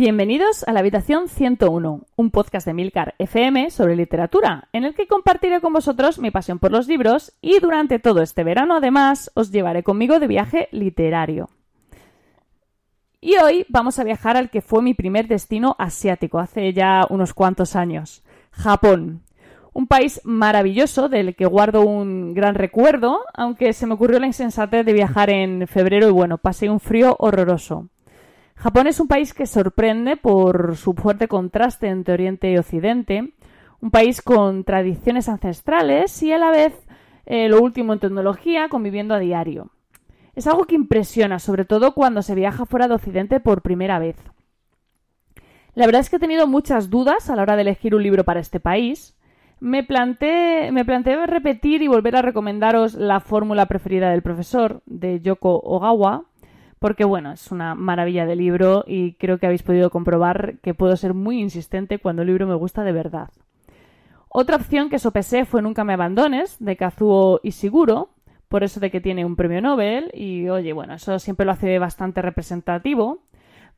Bienvenidos a la habitación 101, un podcast de Milcar FM sobre literatura, en el que compartiré con vosotros mi pasión por los libros y durante todo este verano además os llevaré conmigo de viaje literario. Y hoy vamos a viajar al que fue mi primer destino asiático hace ya unos cuantos años, Japón. Un país maravilloso del que guardo un gran recuerdo, aunque se me ocurrió la insensatez de viajar en febrero y bueno, pasé un frío horroroso. Japón es un país que sorprende por su fuerte contraste entre Oriente y Occidente, un país con tradiciones ancestrales y a la vez eh, lo último en tecnología conviviendo a diario. Es algo que impresiona, sobre todo cuando se viaja fuera de Occidente por primera vez. La verdad es que he tenido muchas dudas a la hora de elegir un libro para este país. Me planteé, me planteé repetir y volver a recomendaros La fórmula preferida del profesor de Yoko Ogawa, porque bueno, es una maravilla de libro y creo que habéis podido comprobar que puedo ser muy insistente cuando el libro me gusta de verdad. Otra opción que sopesé fue Nunca me abandones, de Kazuo Ishiguro, por eso de que tiene un premio Nobel y oye, bueno, eso siempre lo hace bastante representativo,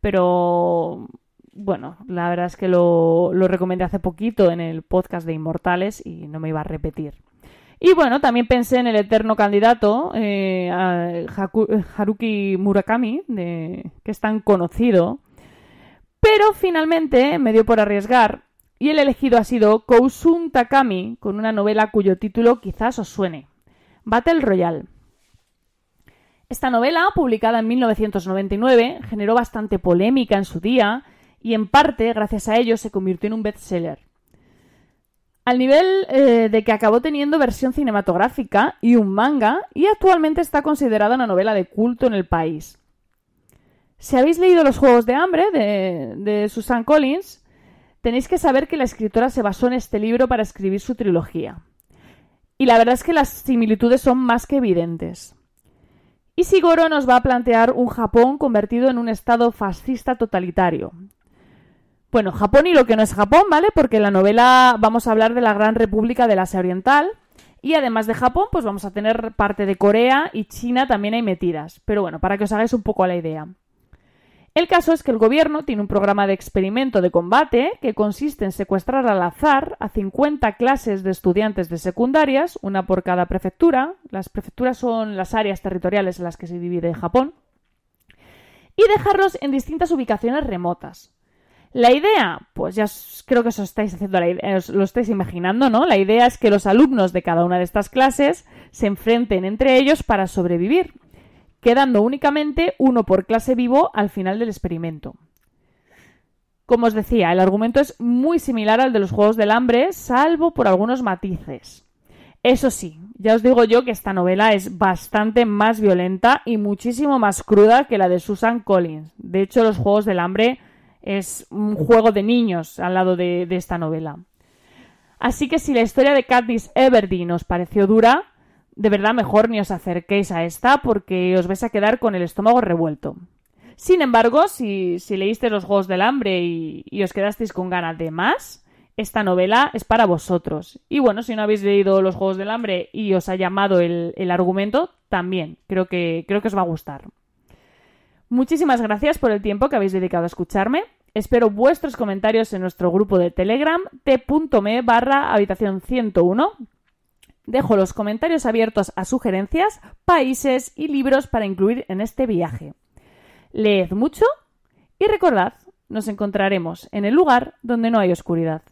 pero bueno, la verdad es que lo, lo recomendé hace poquito en el podcast de Inmortales y no me iba a repetir. Y bueno, también pensé en el eterno candidato, eh, Haruki Murakami, que es tan conocido. Pero finalmente me dio por arriesgar y el elegido ha sido Kousun Takami, con una novela cuyo título quizás os suene. Battle Royale. Esta novela, publicada en 1999, generó bastante polémica en su día y en parte, gracias a ello, se convirtió en un bestseller. Al nivel eh, de que acabó teniendo versión cinematográfica y un manga, y actualmente está considerada una novela de culto en el país. Si habéis leído Los Juegos de Hambre de, de Susan Collins, tenéis que saber que la escritora se basó en este libro para escribir su trilogía. Y la verdad es que las similitudes son más que evidentes. Ishiguro nos va a plantear un Japón convertido en un estado fascista totalitario, bueno, Japón y lo que no es Japón, ¿vale? Porque en la novela vamos a hablar de la Gran República del Asia Oriental. Y además de Japón, pues vamos a tener parte de Corea y China también hay metidas. Pero bueno, para que os hagáis un poco la idea. El caso es que el gobierno tiene un programa de experimento de combate que consiste en secuestrar al azar a 50 clases de estudiantes de secundarias, una por cada prefectura. Las prefecturas son las áreas territoriales en las que se divide Japón. Y dejarlos en distintas ubicaciones remotas. La idea, pues ya creo que os estáis haciendo la idea, os lo estáis imaginando, ¿no? La idea es que los alumnos de cada una de estas clases se enfrenten entre ellos para sobrevivir, quedando únicamente uno por clase vivo al final del experimento. Como os decía, el argumento es muy similar al de los Juegos del Hambre, salvo por algunos matices. Eso sí, ya os digo yo que esta novela es bastante más violenta y muchísimo más cruda que la de Susan Collins. De hecho, los Juegos del Hambre es un juego de niños al lado de, esta novela. Así que si la historia de Katniss Everdeen os pareció dura, de verdad mejor ni os acerquéis a esta porque os vais a quedar con el estómago revuelto. Sin embargo, si, si leíste los Juegos del Hambre y, os quedasteis con ganas de más, esta novela es para vosotros. Y bueno, si no habéis leído los Juegos del Hambre y os ha llamado el, el argumento, también creo que, creo que os va a gustar. Muchísimas gracias por el tiempo que habéis dedicado a escucharme. Espero vuestros comentarios en nuestro grupo de Telegram t.me barra habitación 101. Dejo los comentarios abiertos a sugerencias, países y libros para incluir en este viaje. Leed mucho y recordad, nos encontraremos en el lugar donde no hay oscuridad.